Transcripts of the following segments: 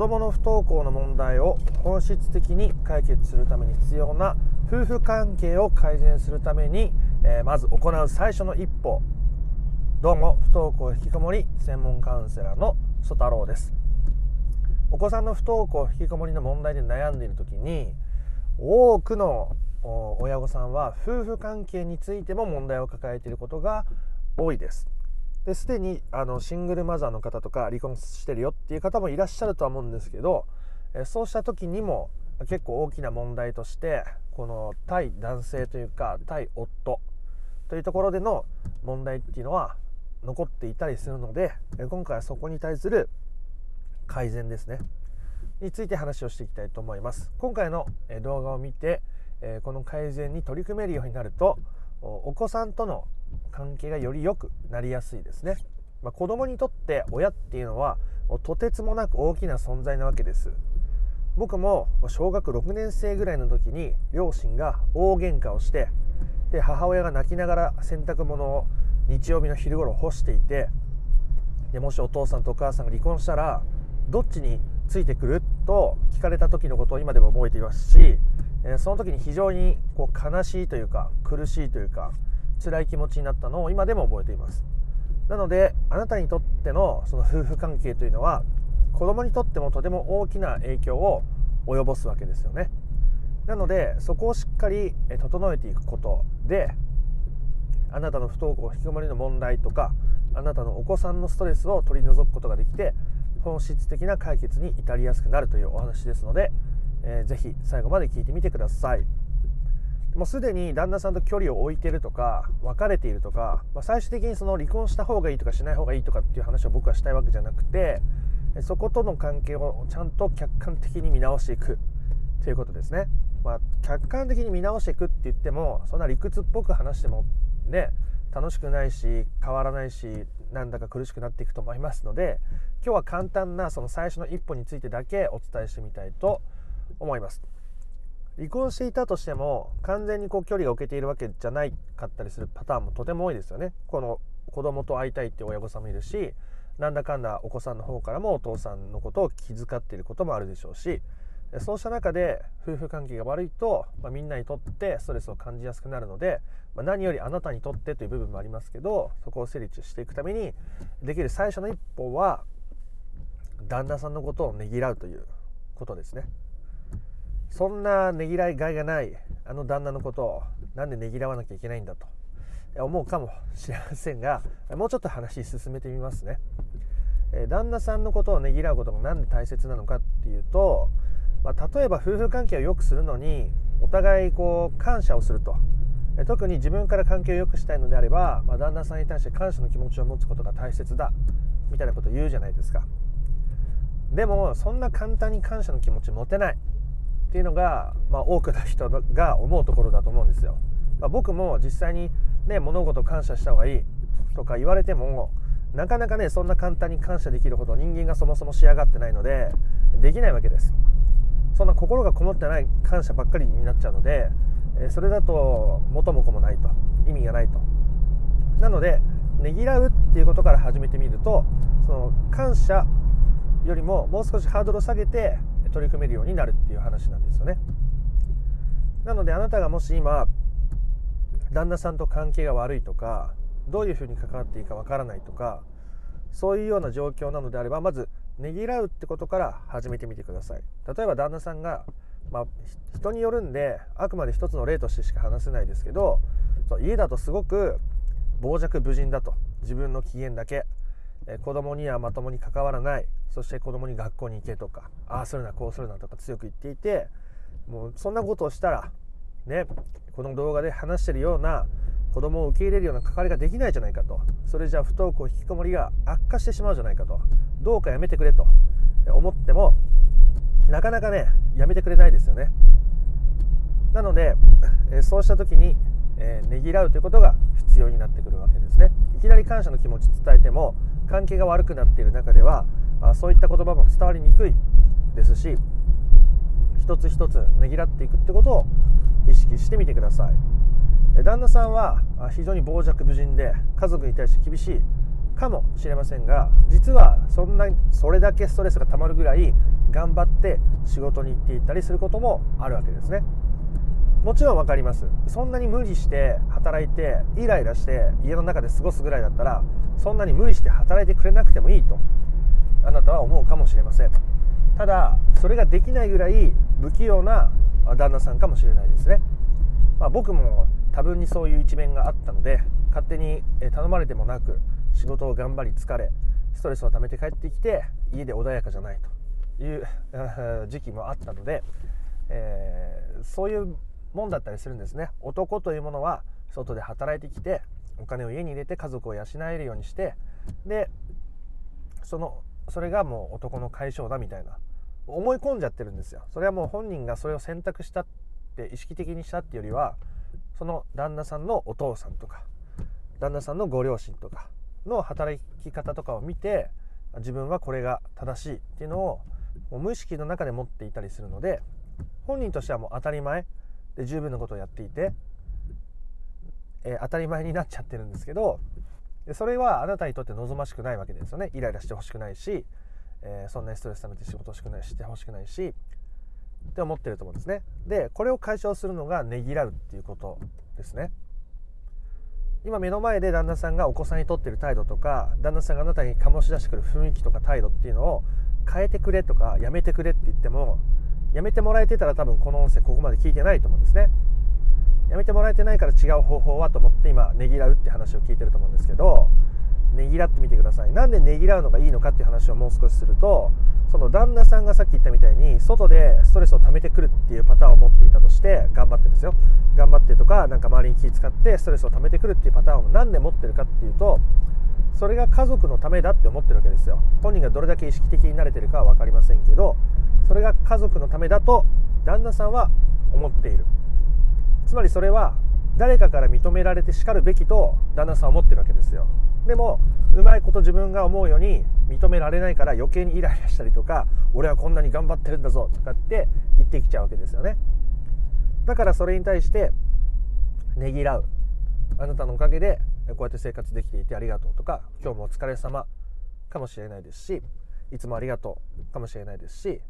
供の不登校の問題を本質的に解決するために必要な夫婦関係を改善するために、えー、まず行う最初の一歩。どうも不登校引きこもり専門カウンセラーの曽太郎です。お子さんの不登校引きこもりの問題で悩んでいる時に多くの親御さんは夫婦関係についても問題を抱えていることが多いです。ですでにあのシングルマザーの方とか離婚してるよっていう方もいらっしゃるとは思うんですけどそうした時にも結構大きな問題としてこの対男性というか対夫というところでの問題っていうのは残っていたりするので今回はそこに対する改善ですね。について話をしていきたいと思います。今回の動画を見てこの改善に取り組めるようになるとお子さんとの関係がより良くなりやすいですね、まあ、子供にとって親っていうのはとてつもなく大きな存在なわけです。僕も小学6年生ぐらいの時に両親が大喧嘩をしてで母親が泣きながら洗濯物を日曜日の昼頃干していてでもしお父さんとお母さんが離婚したらどっちについてくる？と聞かれた時のことを今でも覚えていますし、その時に非常にこう悲しいというか苦しいというか辛い気持ちになったのを今でも覚えています。なのであなたにとってのその夫婦関係というのは子供にとってもとても大きな影響を及ぼすわけですよね。なのでそこをしっかり整えていくことであなたの不登校引きこもりの問題とかあなたのお子さんのストレスを取り除くことができて本質的な解決に至りやすくなるというお話ですので、えー、ぜひ最後まで聞いてみてください。もうすでに旦那さんと距離を置いてるとか別れているとか、まあ、最終的にその離婚した方がいいとかしない方がいいとかっていう話を僕はしたいわけじゃなくてそことの関係をちゃんと客観的に見直していくということですね。まあ、客観的に見直していくって言ってもそんな理屈っぽく話してもね楽しくないし変わらないしなんだか苦しくなっていくと思いますので今日は簡単なその最初の一歩についてだけお伝えしてみたいと思います。離婚していたとしても完全にこう距離が置けているわけじゃないかったりするパターンもとても多いですよね。この子供と会いたいって親御さんもいるしなんだかんだお子さんの方からもお父さんのことを気遣っていることもあるでしょうしそうした中で夫婦関係が悪いと、まあ、みんなにとってストレスを感じやすくなるので、まあ、何よりあなたにとってという部分もありますけどそこを整理していくためにできる最初の一歩は旦那さんのことをねぎらうということですねそんなねぎらいがいがないあの旦那のことをなんでねぎらわなきゃいけないんだと思うかもしれませんがもうちょっと話進めてみますね。旦那さんのことをねぎらうことが何で大切なのかっていうとまあ、例えば夫婦関係を良くするのにお互いこう感謝をすると。特に自分から関係を良くしたいのであれば、まあ、旦那さんに対して感謝の気持ちを持つことが大切だみたいなことを言うじゃないですか。でもそんな簡単に感謝の気持ち持てない。っていうのが、まあ、多くの人が思うところだと思うんですよ、まあ、僕も実際にね物事感謝した方がいいとか言われてもなかなかねそんな簡単に感謝できるほど人間がそもそも仕上がってないのでできないわけです。そんな心がこもってない感謝ばっかりになっちゃうので、えそれだと元も子もないと意味がないと。なのでねぎらうっていうことから始めてみるとその感謝よりももう少しハードルを下げて取り組めるようになるっていう話なんですよね。なのであなたがもし今旦那さんと関係が悪いとかどういうふうに関わっていいかわからないとかそういうような状況なのであればまずねぎらうってことから始めてみてください。例えば旦那さんが、まあ、人によるんであくまで一つの例としてしか話せないですけどそう家だとすごく傍若無人だと。自分の機嫌だけ、え子供にはまともに関わらない。そして子供に学校に行けとか。ああするなこうするなとか強く言っていてもうそんなことをしたらねこの動画で話してるような子供を受け入れるような関わりができないじゃないかと。それじゃあ不登校引きこもりが悪化してしまうじゃないかと。どうかやめてくれと。思ってもなかなかねやめてくれないですよね。なので、そうした時に、えー、ねぎらうということが必要になってくるわけですね。いきなり感謝の気持ち伝えても関係が悪くなっている中ではあそういった言葉も伝わりにくいですし一つ一つねぎらっていくってことを意識してみてください。旦那さんは非常に傍若無人で家族に対して厳しいかもしれませんが実はそんなそれだけストレスがたまるぐらい頑張って仕事に行っていったりすることもあるわけですね。もちろん分かります。そんなに無理して働いてイライラして家の中で過ごすぐらいだったらそんなに無理して働いてくれなくてもいいとあなたは思うかもしれません。ただそれができないぐらい不器用な旦那さんかもしれないですね、まあ、僕も多分にそういう一面があったので勝手に頼まれてもなく仕事を頑張り疲れストレスを溜めて帰ってきて家で穏やかじゃないという時期もあったので、えー、そういうもんだったりするんですね。男というものは外で働いてきてお金を家に入れて家族を養えるようにしてでそのそれがもう男の解消だみたいな思い込んじゃってるんですよ。それはもう本人がそれを選択したって意識的にしたっていうよりはその旦那さんのお父さんとか旦那さんのご両親とかの働き方とかを見て自分はこれが正しいっていうのを無意識の中で持っていたりするので本人としてはもう当たり前で十分なことをやっていて、えー、当たり前になっちゃってるんですけどでそれはあなたにとって望ましくないわけですよね。イライラしてほしくないし、えー、そんなにストレス溜めて仕事しくないしてほしくないしって思ってると思うんですね。でこれを解消するのがねぎらうっていうことですね。今目の前で旦那さんがお子さんにとってる態度とか旦那さんがあなたに醸し出してくる雰囲気とか態度っていうのを変えてくれとかやめてくれって言ってもやめてもらえてたら多分この音声ここまで聞いてないと思うんですね。やめてもらえてないから違う方法はと思って今ねぎらうって話を聞いてると思うんですけどねぎらってみてください。なんでねぎらうのがいいのかっていう話をもう少しするとその旦那さんがさっき言ったみたいに外でストレスを溜めてくるっていうパターンを持っていたとして頑張ってですよ。頑張ってとかなんか周りに気使ってストレスを溜めてくるっていうパターンを何で持ってるかっていうとそれが家族のためだって思ってるわけですよ。本人がどれだけ意識的になれてるかは分かりませんけどそれが家族のためだと旦那さんは思っている。つまりそれは誰かから認められてしかるべきと旦那さんは思ってるわけですよ。でもうまいこと自分が思うように認められないから余計にイライラしたりとか俺はこんなに頑張ってるんだぞとかって言ってきちゃうわけですよね。だからそれに対してねぎらう。あなたのおかげでこうやって生活できていてありがとうとか今日もお疲れ様かもしれないですしいつもありがとうかもしれないですし、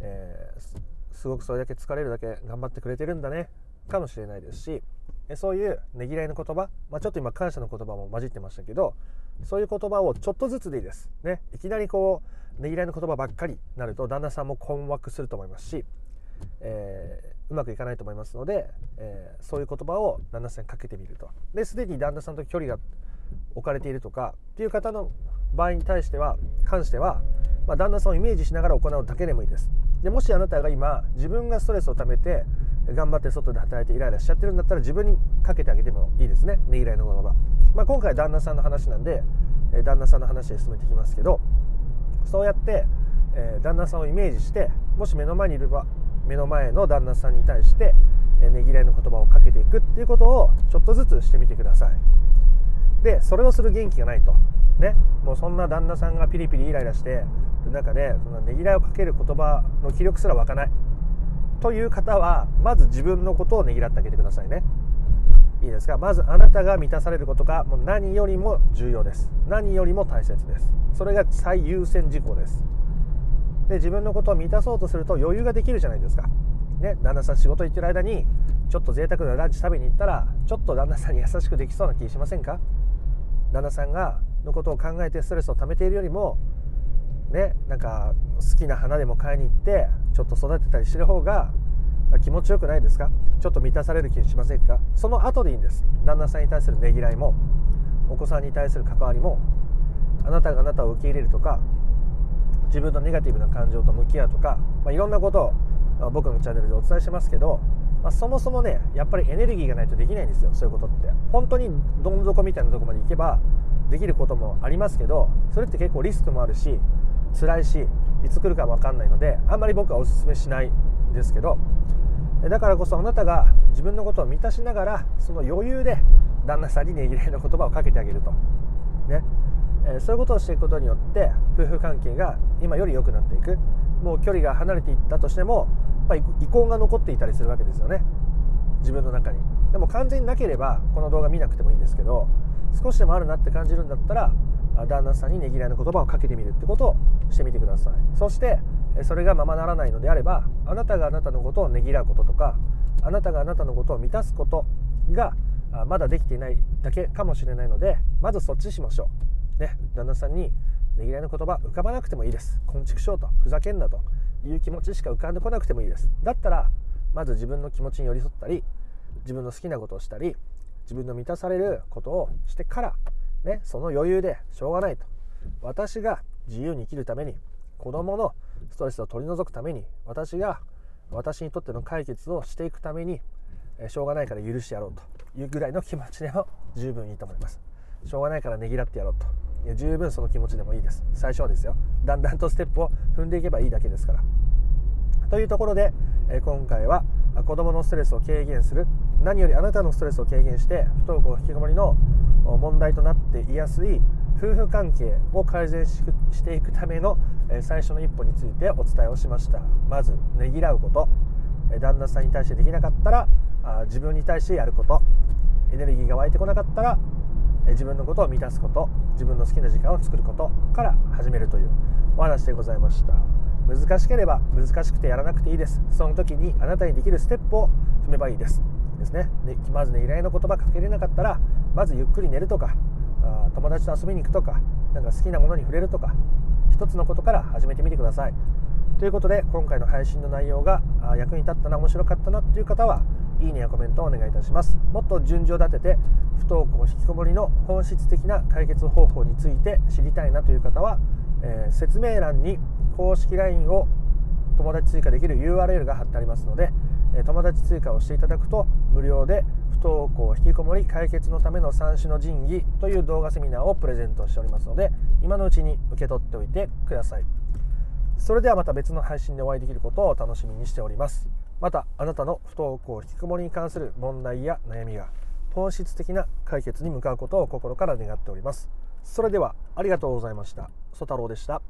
えー、すごくそれだけ疲れるだけ頑張ってくれてるんだね。かもしれないですしそういうねぎらいの言葉、まあ、ちょっと今感謝の言葉も混じってましたけどそういう言葉をちょっとずつでいいです、ね、いきなりこうねぎらいの言葉ばっかりになると旦那さんも困惑すると思いますし、えー、うまくいかないと思いますので、えー、そういう言葉を旦那さんにかけてみると。ですでに旦那さんと距離が置かれているとかっていう方の場合に対しては関しては、まあ、旦那さんをイメージしながら行うだけでもいいです。でもしあなたが今自分がストレスをためて頑張って外で働いてイライラしちゃってるんだったら自分にかけてあげてもいいですね。ねぎらいの言葉、まあ、今回旦那さんの話なんで、旦那さんの話で進めていきますけどそうやって、えー、旦那さんをイメージしてもし目の前にいれば目の前の旦那さんに対して、えねぎらいの言葉をかけていくっていうことをちょっとずつしてみてください。でそれをする元気がないと。ねもうそんな旦那さんがピリピリイライラしてる中でそのねぎらいをかける言葉の気力すら湧かない。という方はまず自分のことをねぎらってあげてくださいね。いいですか？まずあなたが満たされることがもう何よりも重要です。何よりも大切です。それが最優先事項です。で自分のことを満たそうとすると余裕ができるじゃないですか。ね旦那さん仕事行ってる間にちょっと贅沢なランチ食べに行ったらちょっと旦那さんに優しくできそうな気しませんか？旦那さんがのことを考えてストレスを溜めているよりもねなんか好きな花でも買いに行ってちょっと育てたりしてる方が気持ちよくないですか？ちょっと満たされる気にしませんか？その後でいいんです。旦那さんに対するねぎらいもお子さんに対する関わりもあなたがあなたを受け入れるとか自分のネガティブな感情と向き合うとか、まあ、いろんなことを僕のチャンネルでお伝えしてますけど、まあ、そもそもねやっぱりエネルギーがないとできないんですよそういうことって。本当にどん底みたいなとこまで行けばできることもありますけどそれって結構リスクもあるし辛いしいつ来るか分かんないのであんまり僕はおすすめしないんですけど。だからこそあなたが自分のことを満たしながらその余裕で旦那さんにねぎらいの言葉をかけてあげると。ね、え、そういうことをしていくことによって夫婦関係が今より良くなっていく。もう距離が離れていったとしてもぱり遺恨が残っていたりするわけですよね自分の中にでも完全になければこの動画見なくてもいいんですけど少しでもあるなって感じるんだったら旦那さんにねぎらいの言葉をかけてみるってことをしてみてくださいそしてそれがままならないのであればあなたがあなたのことをねぎらうこととかあなたがあなたのことを満たすことがまだできていないだけかもしれないのでまずそっちしましょう。ね、旦那さんにねぎらいの言葉浮かばなくてもいいです。こんちくしょうとふざけんなという気持ちしか浮かんでこなくてもいいです。だったらまず自分の気持ちに寄り添ったり自分の好きなことをしたり自分の満たされることをしてから、ね、その余裕でしょうがないと私が自由に生きるために子供のストレスを取り除くために私が私にとっての解決をしていくためにしょうがないから許してやろうというぐらいの気持ちでも十分いいと思いますしょうがないからねぎらってやろうと。いや十分その気持ちでもいいです。最初はですよ。だんだんとステップを踏んでいけばいいだけですから。というところで今回は子どものストレスを軽減する。何よりあなたのストレスを軽減して不登校引きこもりの問題となっていやすい夫婦関係を改善していくための最初の一歩についてお伝えをしました。まずねぎらうこと。旦那さんに対してできなかったら自分に対してやること。エネルギーが湧いてこなかったら自分のことを満たすこと自分の好きな時間を作ることから始めるというお話でございました。難しければ難しくてやらなくていいです。その時にあなたにできるステップを踏めばいいです。ですね。でまずね依頼の言葉かけれなかったらまずゆっくり寝るとかあ友達と遊びに行くとかなんか好きなものに触れるとか一つのことから始めてみてください。ということで今回の配信の内容が役に立ったな面白かったなという方はいいねやコメントをお願いいたします。もっと順序立てて不登校引きこもりの本質的な解決方法について知りたいなという方は、えー、説明欄に公式 LINE を友達追加できる URL が貼ってありますので友達追加をしていただくと無料で不登校引きこもり解決のための三種の神器という動画セミナーをプレゼントしておりますので今のうちに受け取っておいてください。それではまた別の配信でお会いできることを楽しみにしております。またあなたの不登校引きこもりに関する問題や悩みが本質的な解決に向かうことを心から願っております。それではありがとうございました。曽太郎でした。